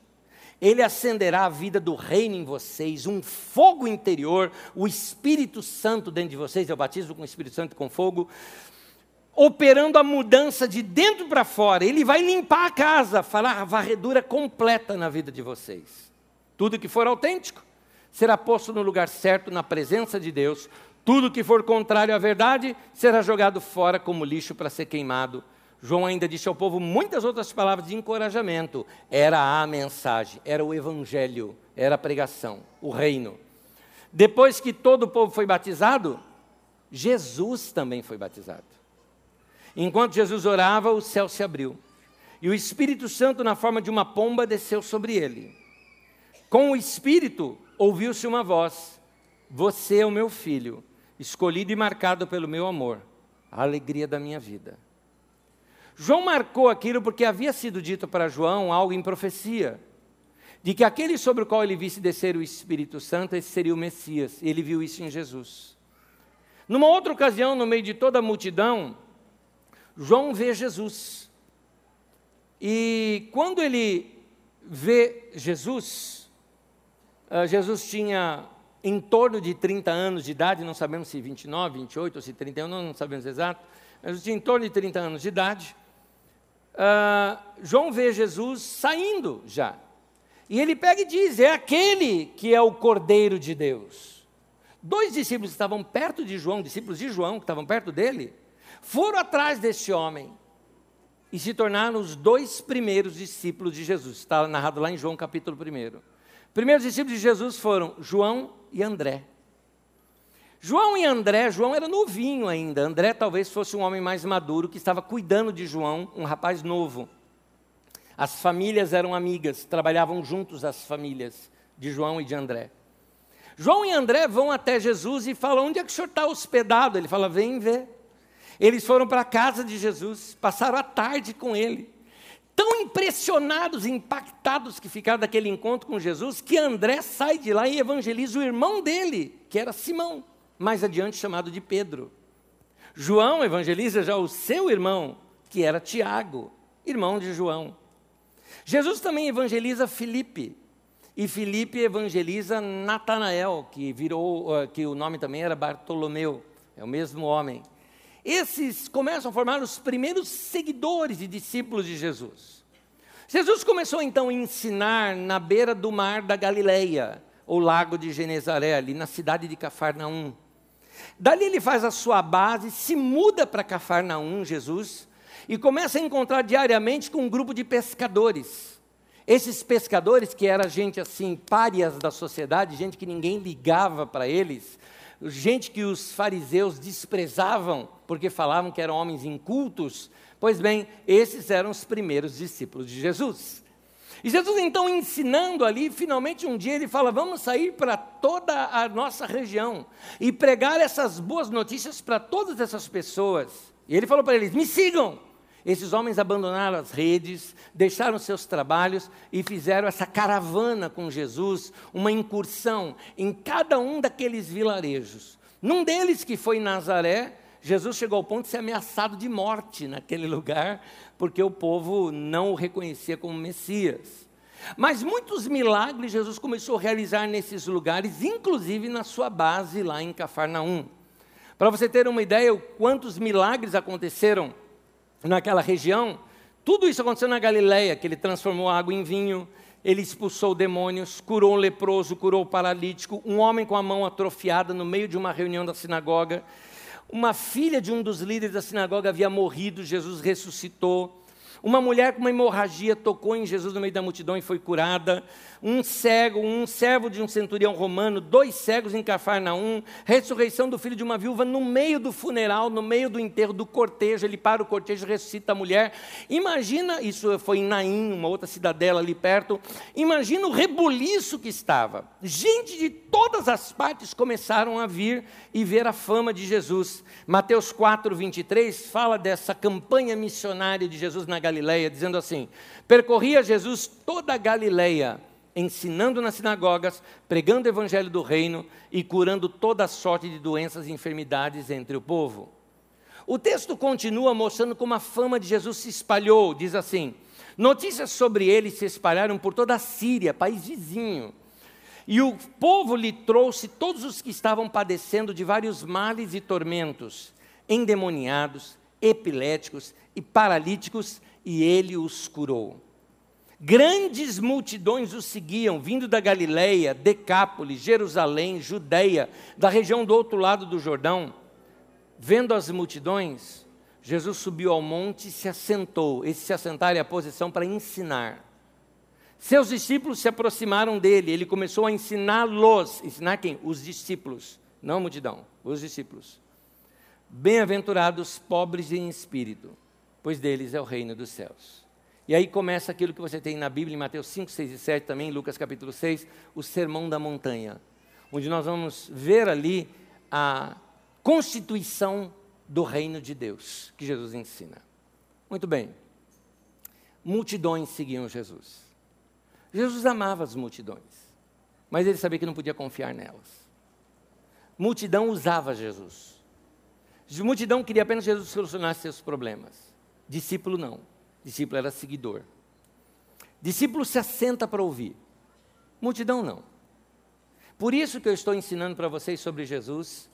ele acenderá a vida do reino em vocês, um fogo interior, o Espírito Santo dentro de vocês, eu batizo com o Espírito Santo com fogo, operando a mudança de dentro para fora. Ele vai limpar a casa, falar a varredura completa na vida de vocês. Tudo que for autêntico será posto no lugar certo, na presença de Deus. Tudo que for contrário à verdade será jogado fora como lixo para ser queimado. João ainda disse ao povo muitas outras palavras de encorajamento. Era a mensagem, era o evangelho, era a pregação, o reino. Depois que todo o povo foi batizado, Jesus também foi batizado. Enquanto Jesus orava, o céu se abriu. E o Espírito Santo, na forma de uma pomba, desceu sobre ele. Com o Espírito, ouviu-se uma voz: Você é o meu filho, escolhido e marcado pelo meu amor, a alegria da minha vida. João marcou aquilo porque havia sido dito para João algo em profecia, de que aquele sobre o qual ele visse descer o Espírito Santo, esse seria o Messias. Ele viu isso em Jesus. Numa outra ocasião, no meio de toda a multidão, João vê Jesus. E quando ele vê Jesus, uh, Jesus tinha em torno de 30 anos de idade, não sabemos se 29, 28 ou se 31, não, sabemos exato, mas tinha em torno de 30 anos de idade. Uh, João vê Jesus saindo já. E ele pega e diz: É aquele que é o Cordeiro de Deus. Dois discípulos que estavam perto de João, discípulos de João, que estavam perto dele, foram atrás desse homem e se tornaram os dois primeiros discípulos de Jesus. Está narrado lá em João capítulo 1. Primeiros discípulos de Jesus foram João e André. João e André, João era novinho ainda. André talvez fosse um homem mais maduro que estava cuidando de João, um rapaz novo. As famílias eram amigas, trabalhavam juntos as famílias de João e de André. João e André vão até Jesus e falam: Onde é que o senhor está hospedado? Ele fala: Vem ver. Eles foram para a casa de Jesus, passaram a tarde com ele. Tão impressionados, impactados que ficaram daquele encontro com Jesus, que André sai de lá e evangeliza o irmão dele, que era Simão, mais adiante chamado de Pedro. João evangeliza já o seu irmão, que era Tiago, irmão de João. Jesus também evangeliza Filipe, e Filipe evangeliza Natanael, que virou, eh, que o nome também era Bartolomeu, é o mesmo homem. Esses começam a formar os primeiros seguidores e discípulos de Jesus. Jesus começou então a ensinar na beira do mar da Galileia, ou lago de Genezaré, ali na cidade de Cafarnaum. Dali ele faz a sua base, se muda para Cafarnaum, Jesus, e começa a encontrar diariamente com um grupo de pescadores. Esses pescadores, que era gente assim, párias da sociedade, gente que ninguém ligava para eles, gente que os fariseus desprezavam porque falavam que eram homens incultos. Pois bem, esses eram os primeiros discípulos de Jesus. E Jesus então ensinando ali, finalmente um dia ele fala: vamos sair para toda a nossa região e pregar essas boas notícias para todas essas pessoas. E ele falou para eles: me sigam. Esses homens abandonaram as redes, deixaram seus trabalhos e fizeram essa caravana com Jesus, uma incursão em cada um daqueles vilarejos. Num deles, que foi Nazaré, Jesus chegou ao ponto de ser ameaçado de morte naquele lugar, porque o povo não o reconhecia como Messias. Mas muitos milagres Jesus começou a realizar nesses lugares, inclusive na sua base lá em Cafarnaum. Para você ter uma ideia, quantos milagres aconteceram naquela região. Tudo isso aconteceu na Galileia, que ele transformou água em vinho, ele expulsou demônios, curou um leproso, curou o paralítico, um homem com a mão atrofiada no meio de uma reunião da sinagoga. Uma filha de um dos líderes da sinagoga havia morrido, Jesus ressuscitou. Uma mulher com uma hemorragia tocou em Jesus no meio da multidão e foi curada. Um cego, um servo de um centurião romano, dois cegos em Cafarnaum, ressurreição do filho de uma viúva no meio do funeral, no meio do enterro do cortejo, ele para o cortejo ressuscita a mulher. Imagina, isso foi em Naim, uma outra cidadela ali perto. Imagina o rebuliço que estava. Gente de todas as partes começaram a vir e ver a fama de Jesus. Mateus 4, 23 fala dessa campanha missionária de Jesus na Galileia, dizendo assim: percorria Jesus toda a Galileia, ensinando nas sinagogas, pregando o evangelho do reino e curando toda sorte de doenças e enfermidades entre o povo. O texto continua mostrando como a fama de Jesus se espalhou, diz assim: notícias sobre ele se espalharam por toda a Síria, país vizinho. E o povo lhe trouxe todos os que estavam padecendo de vários males e tormentos, endemoniados, epiléticos e paralíticos, e ele os curou. Grandes multidões o seguiam, vindo da Galileia, Decápolis, Jerusalém, Judeia, da região do outro lado do Jordão. Vendo as multidões, Jesus subiu ao monte e se assentou. Esse se assentar é a posição para ensinar. Seus discípulos se aproximaram dele, ele começou a ensiná-los. Ensinar quem? Os discípulos, não a multidão, os discípulos. Bem-aventurados pobres em espírito, pois deles é o reino dos céus. E aí começa aquilo que você tem na Bíblia, em Mateus 5, 6 e 7, também, Lucas capítulo 6, o sermão da montanha, onde nós vamos ver ali a constituição do reino de Deus, que Jesus ensina. Muito bem. Multidões seguiam Jesus. Jesus amava as multidões, mas ele sabia que não podia confiar nelas. Multidão usava Jesus. Multidão queria apenas que Jesus solucionasse seus problemas. Discípulo não. Discípulo era seguidor. Discípulo se assenta para ouvir. Multidão não. Por isso que eu estou ensinando para vocês sobre Jesus,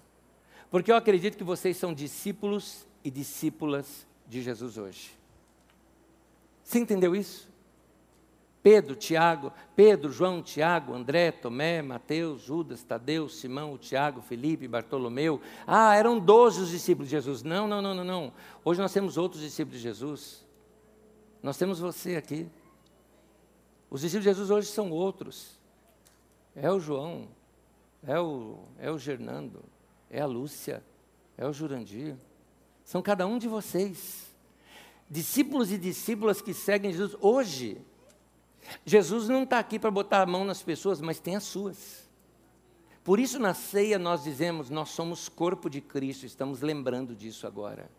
porque eu acredito que vocês são discípulos e discípulas de Jesus hoje. Você entendeu isso? Pedro, Tiago, Pedro, João, Tiago, André, Tomé, Mateus, Judas, Tadeu, Simão, Tiago, Felipe, Bartolomeu. Ah, eram doze os discípulos de Jesus. Não, não, não, não, não. Hoje nós temos outros discípulos de Jesus. Nós temos você aqui. Os discípulos de Jesus hoje são outros. É o João, é o, é o Gernando, é a Lúcia, é o Jurandir. São cada um de vocês. Discípulos e discípulas que seguem Jesus hoje. Jesus não está aqui para botar a mão nas pessoas, mas tem as suas. Por isso, na ceia, nós dizemos: nós somos corpo de Cristo, estamos lembrando disso agora.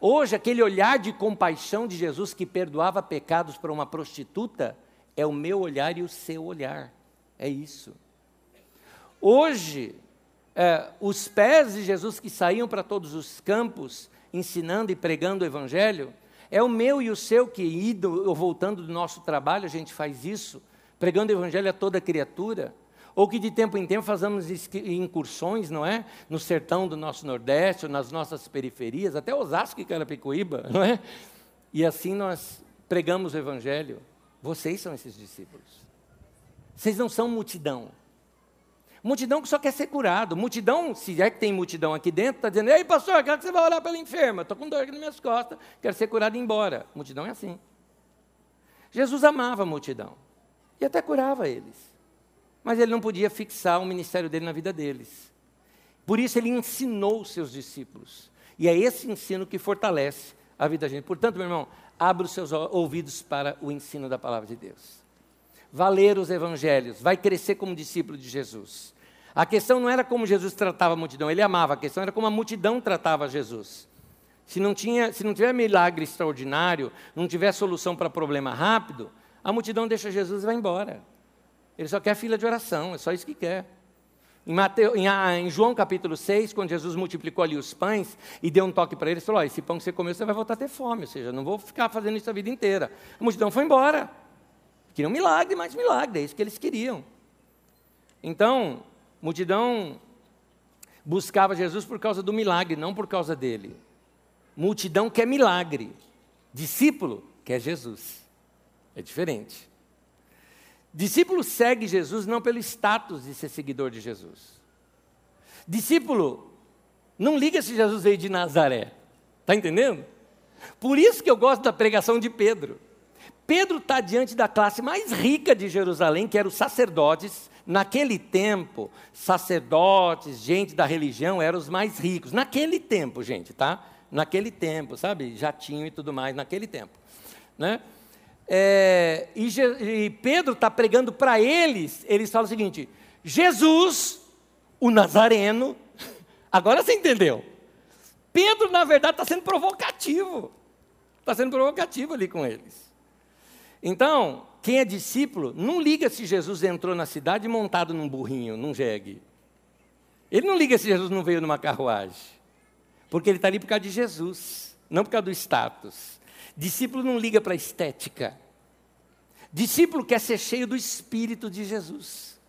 Hoje, aquele olhar de compaixão de Jesus que perdoava pecados para uma prostituta, é o meu olhar e o seu olhar. É isso. Hoje, é, os pés de Jesus que saíam para todos os campos, ensinando e pregando o Evangelho, é o meu e o seu que, indo ou voltando do nosso trabalho, a gente faz isso, pregando o Evangelho a toda criatura. Ou que de tempo em tempo fazemos incursões, não é? No sertão do nosso Nordeste, nas nossas periferias, até Osasco e Carapicuíba, não é? E assim nós pregamos o Evangelho. Vocês são esses discípulos. Vocês não são multidão. Multidão que só quer ser curado. Multidão, se é que tem multidão aqui dentro, está dizendo: Ei, pastor, quero que você vá orar pela enferma. Estou com dor aqui nas minhas costas, quero ser curado e ir embora. Multidão é assim. Jesus amava a multidão e até curava eles. Mas ele não podia fixar o ministério dele na vida deles. Por isso ele ensinou seus discípulos. E é esse ensino que fortalece a vida da gente. Portanto, meu irmão, abra os seus ouvidos para o ensino da palavra de Deus. Vá ler os evangelhos, vai crescer como discípulo de Jesus. A questão não era como Jesus tratava a multidão, ele amava, a questão era como a multidão tratava Jesus. Se não, tinha, se não tiver milagre extraordinário, não tiver solução para problema rápido, a multidão deixa Jesus e vai embora. Ele só quer fila de oração, é só isso que quer. Em, Mateus, em, ah, em, João capítulo 6, quando Jesus multiplicou ali os pães e deu um toque para eles, falou: esse pão que você comeu, você vai voltar a ter fome, ou seja, não vou ficar fazendo isso a vida inteira. A multidão foi embora. Queriam milagre, mais milagre, é isso que eles queriam. Então, multidão buscava Jesus por causa do milagre, não por causa dele. Multidão quer milagre, discípulo quer Jesus. É diferente. Discípulo segue Jesus não pelo status de ser seguidor de Jesus. Discípulo não liga se Jesus veio de Nazaré. Está entendendo? Por isso que eu gosto da pregação de Pedro. Pedro está diante da classe mais rica de Jerusalém, que eram os sacerdotes. Naquele tempo, sacerdotes, gente da religião, eram os mais ricos. Naquele tempo, gente, tá? Naquele tempo, sabe? Jatinho e tudo mais, naquele tempo. Né? é, e, e Pedro está pregando para eles, eles falam o seguinte: Jesus, o Nazareno, agora você entendeu. Pedro, na verdade, está sendo provocativo. Está sendo provocativo ali com eles. Então, quem é discípulo, não liga se Jesus entrou na cidade montado num burrinho, num jegue. Ele não liga se Jesus não veio numa carruagem. Porque ele está ali por causa de Jesus, não por causa do status. Discípulo não liga para a estética. Discípulo quer ser cheio do Espírito de Jesus.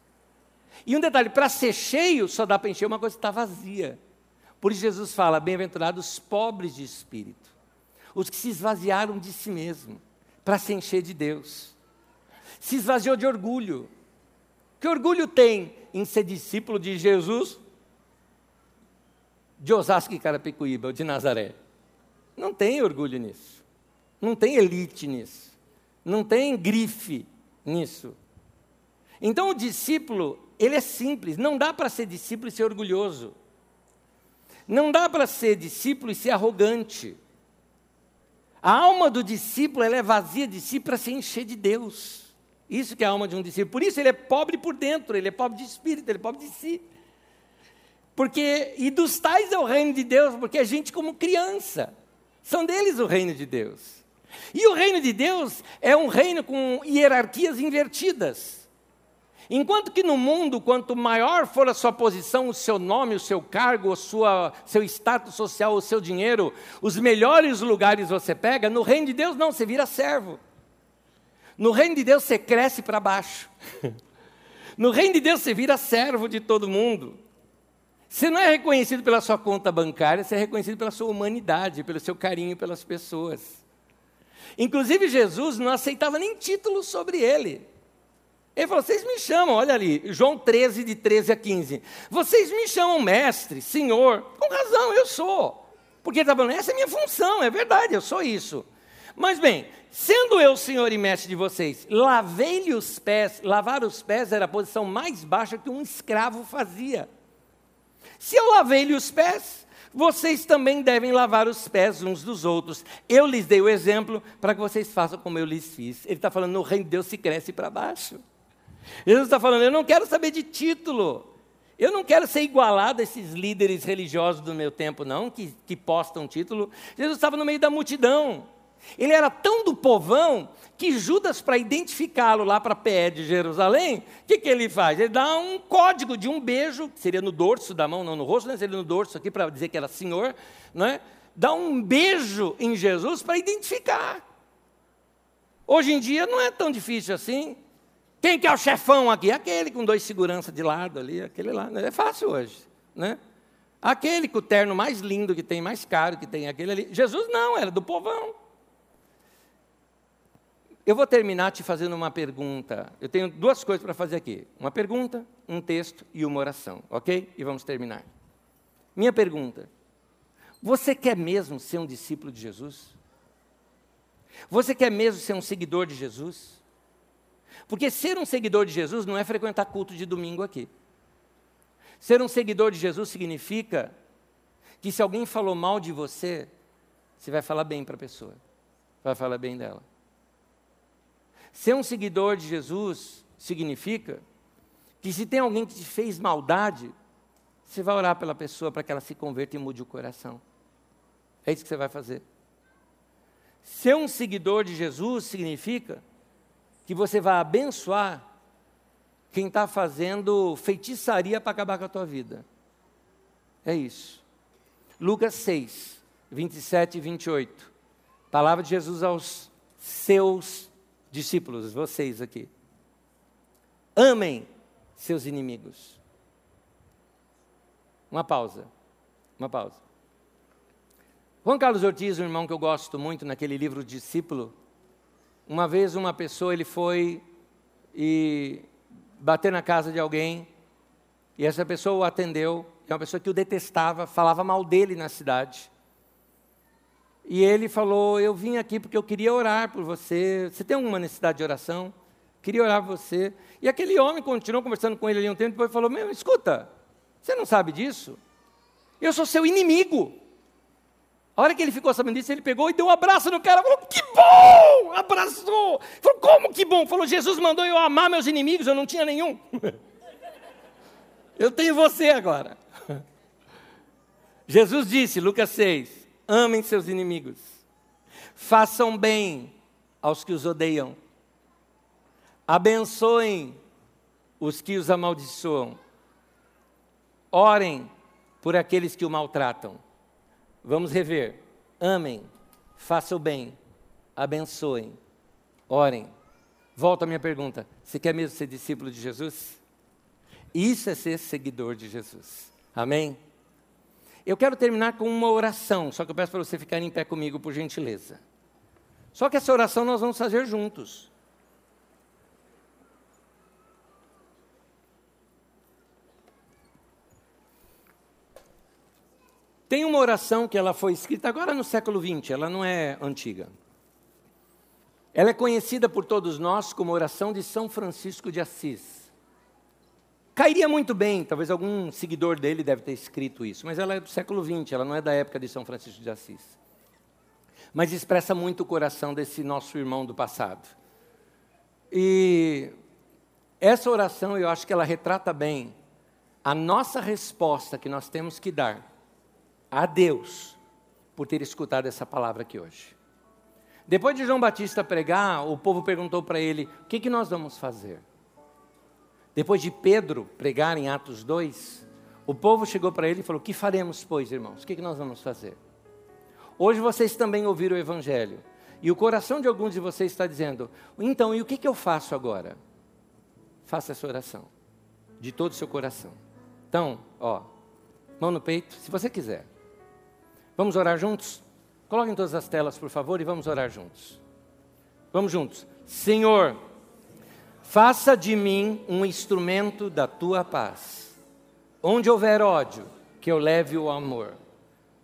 E um detalhe: para ser cheio, só dá para encher uma coisa que está vazia. Por isso Jesus fala: bem-aventurados os pobres de espírito, os que se esvaziaram de si mesmo, para se encher de Deus. Se esvaziou de orgulho. Que orgulho tem em ser discípulo de Jesus? De Osasco e Carapicuíba, ou de Nazaré. Não tem orgulho nisso. Não tem elite nisso. Não tem grife nisso. Então o discípulo, ele é simples, não dá para ser discípulo e ser orgulhoso. Não dá para ser discípulo e ser arrogante. A alma do discípulo é vazia de si para se encher de Deus. Isso que é a alma de um discípulo. Por isso ele é pobre por dentro, ele é pobre de espírito, ele é pobre de si. Porque, e dos tais é o reino de Deus, porque a gente como criança, são deles o reino de Deus. E o reino de Deus é um reino com hierarquias invertidas. Enquanto que no mundo, quanto maior for a sua posição, o seu nome, o seu cargo, o sua, seu status social, o seu dinheiro, os melhores lugares você pega, no reino de Deus não, você vira servo. No reino de Deus você cresce para baixo. No reino de Deus você vira servo de todo mundo. Você não é reconhecido pela sua conta bancária, você é reconhecido pela sua humanidade, pelo seu carinho pelas pessoas. Inclusive, Jesus não aceitava nem títulos sobre ele. Ele falou: Vocês me chamam, olha ali, João 13, de 13 a 15. Vocês me chamam mestre, senhor. Com razão, eu sou. Porque ele está falando: Essa é a minha função, é verdade, eu sou isso. Mas bem, sendo eu senhor e mestre de vocês, lavei-lhe os pés. Lavar os pés era a posição mais baixa que um escravo fazia. Se eu lavei-lhe os pés, vocês também devem lavar os pés uns dos outros. Eu lhes dei o exemplo para que vocês façam como eu lhes fiz. Ele está falando: no reino de Deus se cresce para baixo. Jesus está falando, eu não quero saber de título. Eu não quero ser igualado a esses líderes religiosos do meu tempo, não, que, que postam título. Jesus estava no meio da multidão. Ele era tão do povão que Judas, para identificá-lo lá para PE de Jerusalém, o que, que ele faz? Ele dá um código de um beijo, que seria no dorso da mão, não no rosto, né? seria no dorso aqui para dizer que era senhor, né? dá um beijo em Jesus para identificar. Hoje em dia não é tão difícil assim. Quem que é o chefão aqui? Aquele com dois seguranças de lado ali, aquele lá. É fácil hoje, né? Aquele com o terno mais lindo que tem, mais caro que tem, aquele ali. Jesus não, era do povão. Eu vou terminar te fazendo uma pergunta. Eu tenho duas coisas para fazer aqui: uma pergunta, um texto e uma oração, ok? E vamos terminar. Minha pergunta: Você quer mesmo ser um discípulo de Jesus? Você quer mesmo ser um seguidor de Jesus? Porque ser um seguidor de Jesus não é frequentar culto de domingo aqui. Ser um seguidor de Jesus significa que se alguém falou mal de você, você vai falar bem para a pessoa, vai falar bem dela. Ser um seguidor de Jesus significa que se tem alguém que te fez maldade, você vai orar pela pessoa para que ela se converta e mude o coração. É isso que você vai fazer. Ser um seguidor de Jesus significa que você vai abençoar quem está fazendo feitiçaria para acabar com a tua vida. É isso. Lucas 6, 27 e 28. Palavra de Jesus aos seus discípulos, vocês aqui. Amem seus inimigos. Uma pausa. Uma pausa. Juan Carlos Ortiz, um irmão que eu gosto muito naquele livro Discípulo, uma vez uma pessoa ele foi e bater na casa de alguém e essa pessoa o atendeu. É uma pessoa que o detestava, falava mal dele na cidade. E ele falou: Eu vim aqui porque eu queria orar por você. Você tem alguma necessidade de oração? Queria orar por você. E aquele homem continuou conversando com ele ali um tempo, depois falou: Meu, escuta, você não sabe disso? Eu sou seu inimigo. A hora que ele ficou sabendo disso, ele pegou e deu um abraço no cara. Falou, que bom! Abraçou. Falou, como que bom? Falou, Jesus mandou eu amar meus inimigos, eu não tinha nenhum. eu tenho você agora. Jesus disse, Lucas 6, amem seus inimigos. Façam bem aos que os odeiam. Abençoem os que os amaldiçoam. Orem por aqueles que o maltratam. Vamos rever. Amem, façam o bem, abençoem, orem. Volto à minha pergunta: você quer mesmo ser discípulo de Jesus? Isso é ser seguidor de Jesus. Amém? Eu quero terminar com uma oração, só que eu peço para você ficar em pé comigo, por gentileza. Só que essa oração nós vamos fazer juntos. Tem uma oração que ela foi escrita agora no século XX, ela não é antiga. Ela é conhecida por todos nós como oração de São Francisco de Assis. Cairia muito bem, talvez algum seguidor dele deve ter escrito isso, mas ela é do século XX, ela não é da época de São Francisco de Assis. Mas expressa muito o coração desse nosso irmão do passado. E essa oração, eu acho que ela retrata bem a nossa resposta que nós temos que dar a Deus por ter escutado essa palavra aqui hoje. Depois de João Batista pregar, o povo perguntou para ele: o que, que nós vamos fazer? Depois de Pedro pregar em Atos 2, o povo chegou para ele e falou: O que faremos, pois, irmãos? O que, que nós vamos fazer? Hoje vocês também ouviram o Evangelho. E o coração de alguns de vocês está dizendo: Então, e o que, que eu faço agora? Faça essa oração, de todo o seu coração. Então, ó, mão no peito, se você quiser. Vamos orar juntos? Coloquem todas as telas, por favor, e vamos orar juntos. Vamos juntos. Senhor, faça de mim um instrumento da tua paz. Onde houver ódio, que eu leve o amor.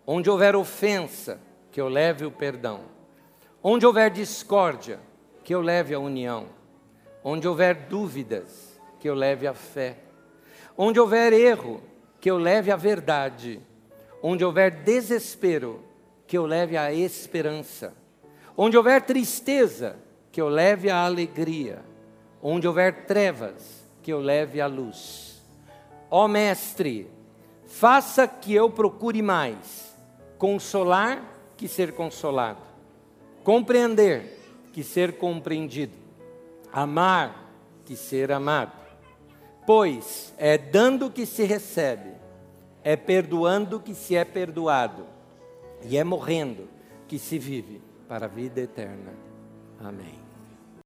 Onde houver ofensa, que eu leve o perdão. Onde houver discórdia, que eu leve a união. Onde houver dúvidas, que eu leve a fé. Onde houver erro, que eu leve a verdade. Onde houver desespero, que eu leve a esperança. Onde houver tristeza, que eu leve a alegria. Onde houver trevas, que eu leve a luz. Ó Mestre, faça que eu procure mais consolar que ser consolado, compreender que ser compreendido, amar que ser amado. Pois é dando que se recebe, é perdoando que se é perdoado e é morrendo que se vive para a vida eterna. Amém.